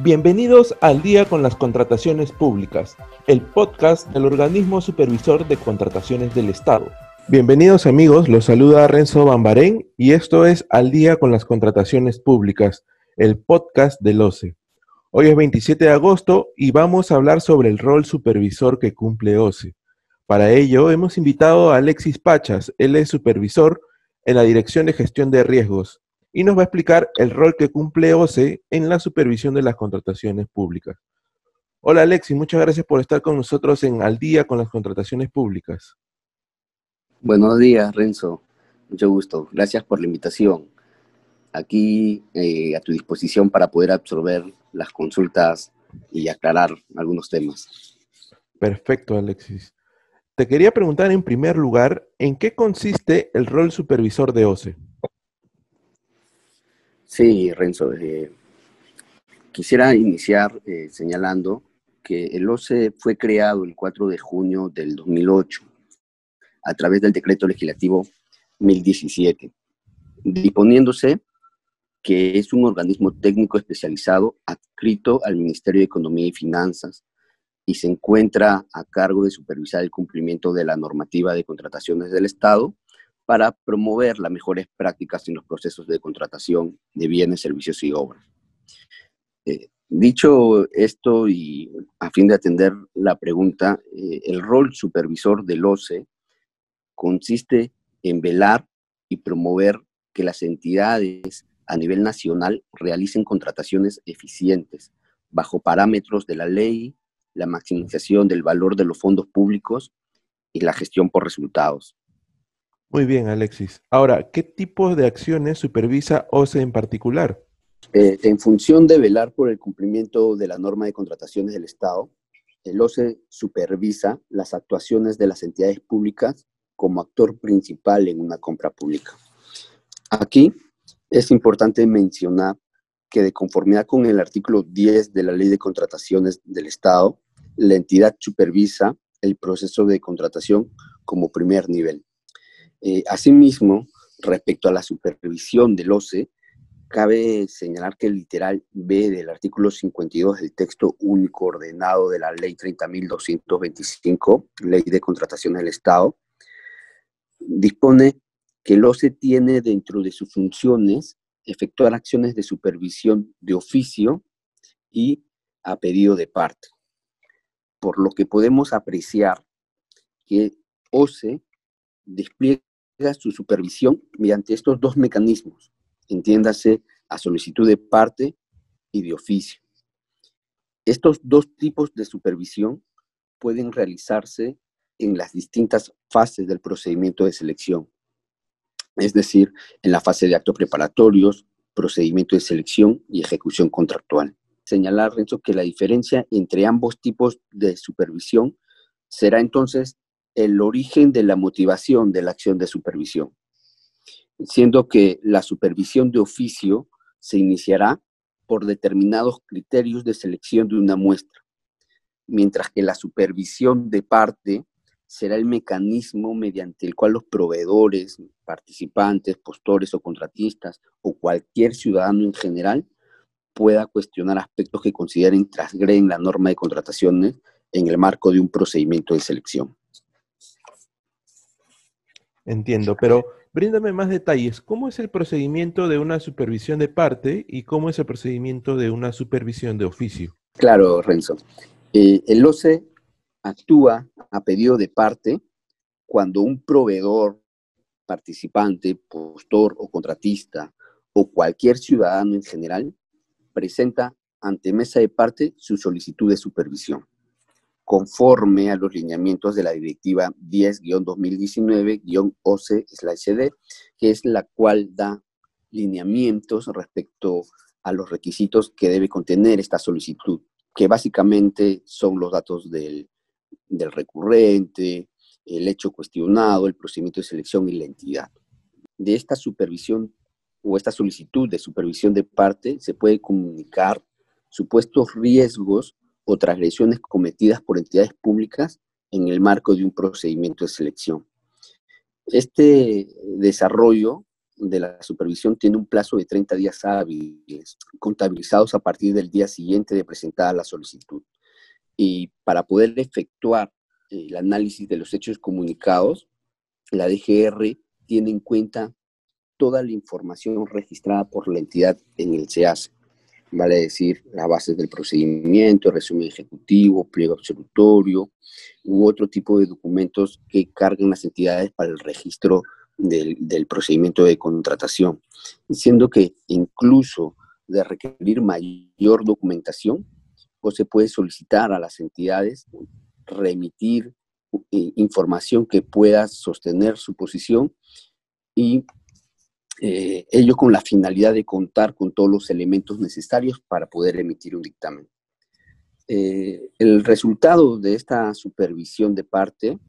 Bienvenidos al Día con las Contrataciones Públicas, el podcast del organismo supervisor de contrataciones del Estado. Bienvenidos amigos, los saluda Renzo Bambarén y esto es Al Día con las Contrataciones Públicas, el podcast del OCE. Hoy es 27 de agosto y vamos a hablar sobre el rol supervisor que cumple OCE. Para ello hemos invitado a Alexis Pachas, él es supervisor en la Dirección de Gestión de Riesgos y nos va a explicar el rol que cumple OCE en la supervisión de las contrataciones públicas. Hola Alexis, muchas gracias por estar con nosotros en Al día con las contrataciones públicas. Buenos días, Renzo. Mucho gusto. Gracias por la invitación. Aquí eh, a tu disposición para poder absorber las consultas y aclarar algunos temas. Perfecto, Alexis. Te quería preguntar en primer lugar, ¿en qué consiste el rol supervisor de OCE? Sí, Renzo. Eh, quisiera iniciar eh, señalando que el OCE fue creado el 4 de junio del 2008 a través del decreto legislativo 1017, disponiéndose que es un organismo técnico especializado adscrito al Ministerio de Economía y Finanzas y se encuentra a cargo de supervisar el cumplimiento de la normativa de contrataciones del Estado para promover las mejores prácticas en los procesos de contratación de bienes, servicios y obras. Eh, dicho esto y a fin de atender la pregunta, eh, el rol supervisor del OCE consiste en velar y promover que las entidades a nivel nacional realicen contrataciones eficientes bajo parámetros de la ley, la maximización del valor de los fondos públicos y la gestión por resultados. Muy bien, Alexis. Ahora, ¿qué tipo de acciones supervisa OCE en particular? Eh, en función de velar por el cumplimiento de la norma de contrataciones del Estado, el OCE supervisa las actuaciones de las entidades públicas como actor principal en una compra pública. Aquí es importante mencionar que de conformidad con el artículo 10 de la Ley de Contrataciones del Estado, la entidad supervisa el proceso de contratación como primer nivel. Eh, asimismo, respecto a la supervisión del OCE, cabe señalar que el literal B del artículo 52 del texto único ordenado de la Ley 30.225, Ley de Contratación del Estado, dispone que el OCE tiene dentro de sus funciones efectuar acciones de supervisión de oficio y a pedido de parte. Por lo que podemos apreciar que OCE despliega su supervisión mediante estos dos mecanismos, entiéndase a solicitud de parte y de oficio. Estos dos tipos de supervisión pueden realizarse en las distintas fases del procedimiento de selección, es decir, en la fase de actos preparatorios, procedimiento de selección y ejecución contractual. Señalar, Renzo, que la diferencia entre ambos tipos de supervisión será entonces el origen de la motivación de la acción de supervisión, siendo que la supervisión de oficio se iniciará por determinados criterios de selección de una muestra, mientras que la supervisión de parte será el mecanismo mediante el cual los proveedores, participantes, postores o contratistas o cualquier ciudadano en general pueda cuestionar aspectos que consideren transgreden la norma de contrataciones en el marco de un procedimiento de selección. Entiendo, pero bríndame más detalles. ¿Cómo es el procedimiento de una supervisión de parte y cómo es el procedimiento de una supervisión de oficio? Claro, Renzo. Eh, el OCE actúa a pedido de parte cuando un proveedor, participante, postor o contratista o cualquier ciudadano en general presenta ante mesa de parte su solicitud de supervisión conforme a los lineamientos de la Directiva 10-2019-OCE-CD, que es la cual da lineamientos respecto a los requisitos que debe contener esta solicitud, que básicamente son los datos del, del recurrente, el hecho cuestionado, el procedimiento de selección y la entidad. De esta supervisión o esta solicitud de supervisión de parte se puede comunicar supuestos riesgos o transgresiones cometidas por entidades públicas en el marco de un procedimiento de selección. Este desarrollo de la supervisión tiene un plazo de 30 días hábiles, contabilizados a partir del día siguiente de presentar la solicitud. Y para poder efectuar el análisis de los hechos comunicados, la DGR tiene en cuenta toda la información registrada por la entidad en el SEACE, vale decir, las bases del procedimiento, resumen ejecutivo, pliego absolutorio u otro tipo de documentos que cargan las entidades para el registro del, del procedimiento de contratación, diciendo que incluso de requerir mayor documentación, o se puede solicitar a las entidades remitir eh, información que pueda sostener su posición y eh, ello con la finalidad de contar con todos los elementos necesarios para poder emitir un dictamen. Eh, el resultado de esta supervisión de parte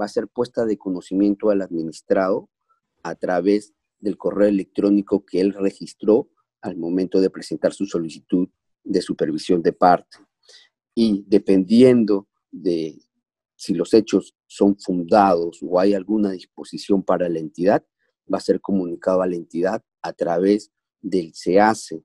va a ser puesta de conocimiento al administrado a través del correo electrónico que él registró al momento de presentar su solicitud de supervisión de parte. Y dependiendo de si los hechos son fundados o hay alguna disposición para la entidad, va a ser comunicado a la entidad a través del SEACE,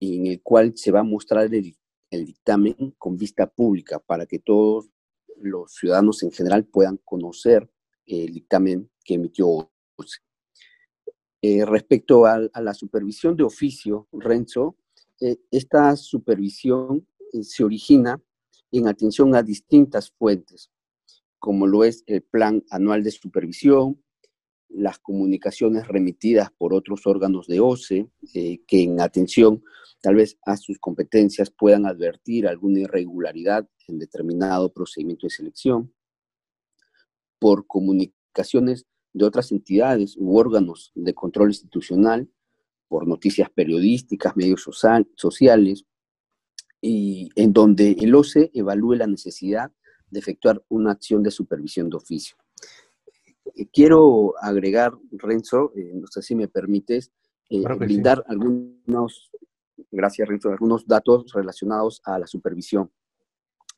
en el cual se va a mostrar el, dictamen con vista pública para que todos los ciudadanos en general puedan conocer el dictamen que emitió eh, respecto a, la supervisión de oficio, Renzo, eh, esta supervisión eh, se origina en atención a distintas fuentes, como lo es el Plan Anual de Supervisión, las comunicaciones remitidas por otros órganos de OCE, eh, que en atención tal vez a sus competencias puedan advertir alguna irregularidad en determinado procedimiento de selección, por comunicaciones de otras entidades u órganos de control institucional, por noticias periodísticas, medios sociales, y en donde el OCE evalúe la necesidad de efectuar una acción de supervisión de oficio. Eh, quiero agregar, Renzo, eh, no sé si me permites, eh, brindar algunos, gracias Renzo, algunos datos relacionados a la supervisión.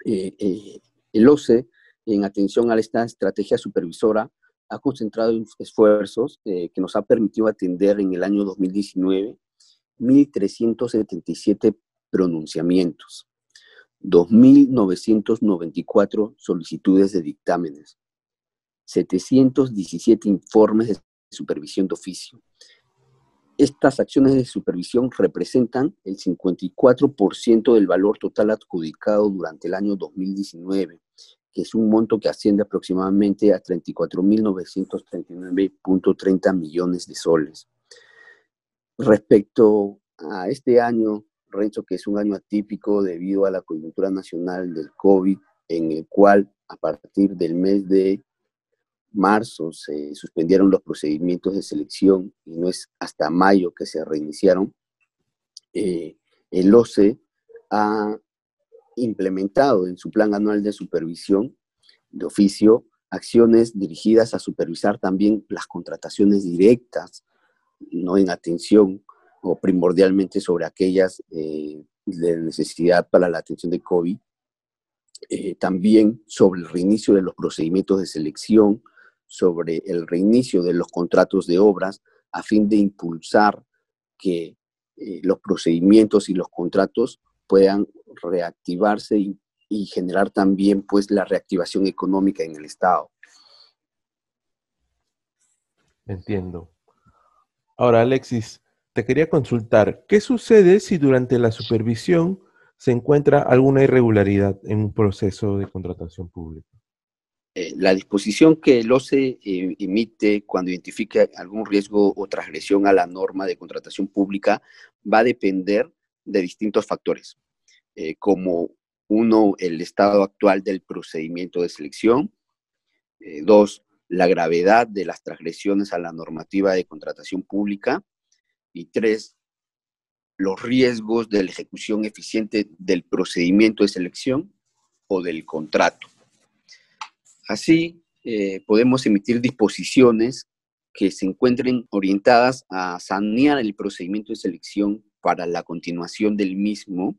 el OCE, en atención a esta estrategia supervisora, ha concentrado esfuerzos que nos ha permitido atender en el año 2019 1.377 pronunciamientos, 2.994 solicitudes de dictámenes, 717 informes de supervisión de oficio. Estas acciones de supervisión representan el 54% del valor total adjudicado durante el año 2019, que es un monto que asciende aproximadamente a 34.939.30 millones de soles. Respecto a este año, Renzo, que es un año atípico debido a la coyuntura nacional del COVID, en el cual a partir del mes de marzo se suspendieron los procedimientos de selección y no es hasta mayo que se reiniciaron, eh, el OCE ha implementado en su plan anual de supervisión de oficio acciones dirigidas a supervisar también las contrataciones directas, no en atención o primordialmente sobre aquellas eh, de necesidad para la atención de COVID, eh, también sobre el reinicio de los procedimientos de selección, sobre el reinicio de los contratos de obras, a fin de impulsar que eh, los procedimientos y los contratos puedan reactivarse y, y, generar también pues la reactivación económica en el Estado. Entiendo. Ahora, Alexis, te quería consultar, ¿qué sucede si durante la supervisión se encuentra alguna irregularidad en un proceso de contratación pública? Eh, la disposición que el OCE eh, emite cuando identifica algún riesgo o transgresión a la norma de contratación pública va a depender de distintos factores, eh, como uno, el estado actual del procedimiento de selección, dos, la gravedad de las transgresiones a la normativa de contratación pública, y tres, los riesgos de la ejecución eficiente del procedimiento de selección o del contrato. Así, eh, podemos emitir disposiciones que se encuentren orientadas a sanear el procedimiento de selección para la continuación del mismo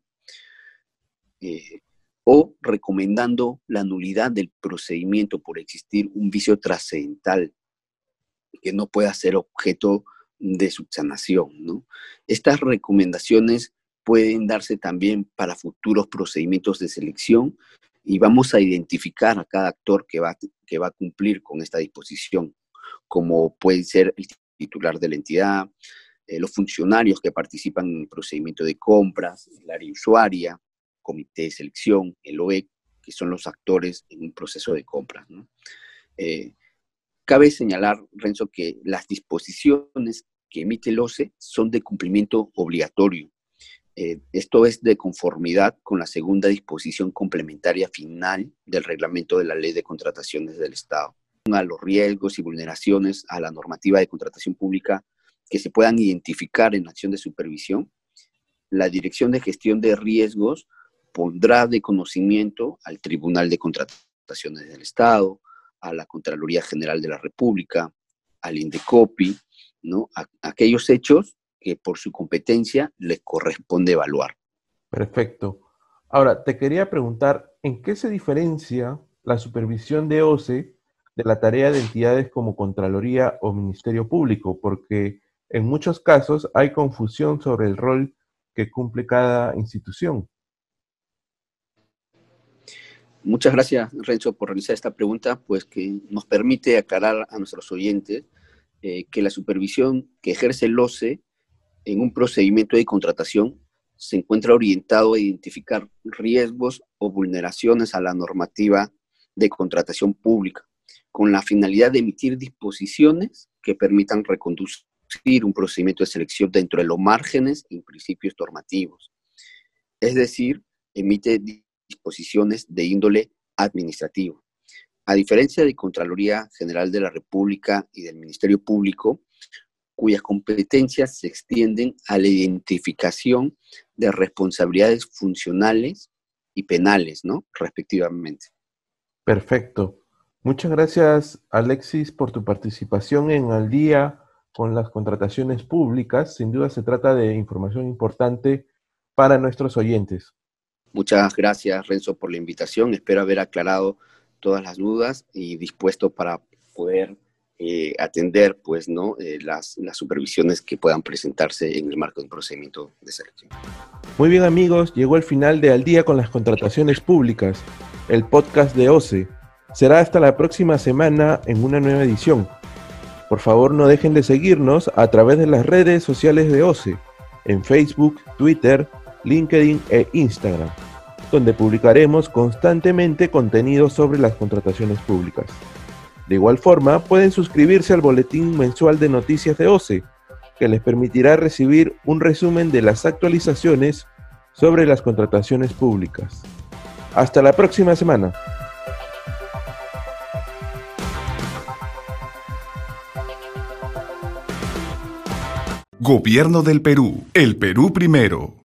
eh, o recomendando la nulidad del procedimiento por existir un vicio trascendental que no pueda ser objeto de subsanación. ¿no? Estas recomendaciones pueden darse también para futuros procedimientos de selección y vamos a identificar a cada actor que va, que va a cumplir con esta disposición, como puede ser el titular de la entidad, eh, los funcionarios que participan en el procedimiento de compras, el área usuaria, comité de selección, el OEC, que son los actores en un proceso de compras. Eh, cabe señalar, Renzo, que las disposiciones que emite el OCE son de cumplimiento obligatorio. Eh, esto es de conformidad con la segunda disposición complementaria final del reglamento de la Ley de Contrataciones del Estado. A los riesgos y vulneraciones a la normativa de contratación pública que se puedan identificar en la acción de supervisión, la Dirección de Gestión de Riesgos pondrá de conocimiento al Tribunal de Contrataciones del Estado, a la Contraloría General de la República, al INDECOPI, ¿no? aquellos hechos que por su competencia les corresponde evaluar. Perfecto. Ahora, te quería preguntar, ¿en qué se diferencia la supervisión de OCE de la tarea de entidades como Contraloría o Ministerio Público? Porque en muchos casos hay confusión sobre el rol que cumple cada institución. Muchas gracias, Renzo, por realizar esta pregunta, pues que nos permite aclarar a nuestros oyentes eh, que la supervisión que ejerce el OCE en un procedimiento de contratación se encuentra orientado a identificar riesgos o vulneraciones a la normativa de contratación pública, con la finalidad de emitir disposiciones que permitan reconducir un procedimiento de selección dentro de los márgenes y principios normativos. Es decir, emite disposiciones de índole administrativo. A diferencia de Contraloría General de la República y del Ministerio Público, cuyas competencias se extienden a la identificación de responsabilidades funcionales y penales, ¿no? Respectivamente. Perfecto. Muchas gracias, Alexis, por tu participación en Al Día con las contrataciones públicas. Sin duda se trata de información importante para nuestros oyentes. Muchas gracias, Renzo, por la invitación. Espero haber aclarado todas las dudas y dispuesto para poder eh, atender pues, ¿no? Eh, las, las supervisiones que puedan presentarse en el marco de un procedimiento de selección. Muy bien amigos, llegó el final de Al día con las contrataciones públicas, el podcast de OCE. Será hasta la próxima semana en una nueva edición. Por favor no dejen de seguirnos a través de las redes sociales de OCE, en Facebook, Twitter, LinkedIn e Instagram, donde publicaremos constantemente contenido sobre las contrataciones públicas. De igual forma, pueden suscribirse al boletín mensual de noticias de OCE, que les permitirá recibir un resumen de las actualizaciones sobre las contrataciones públicas. Hasta la próxima semana. Gobierno del Perú. El Perú primero.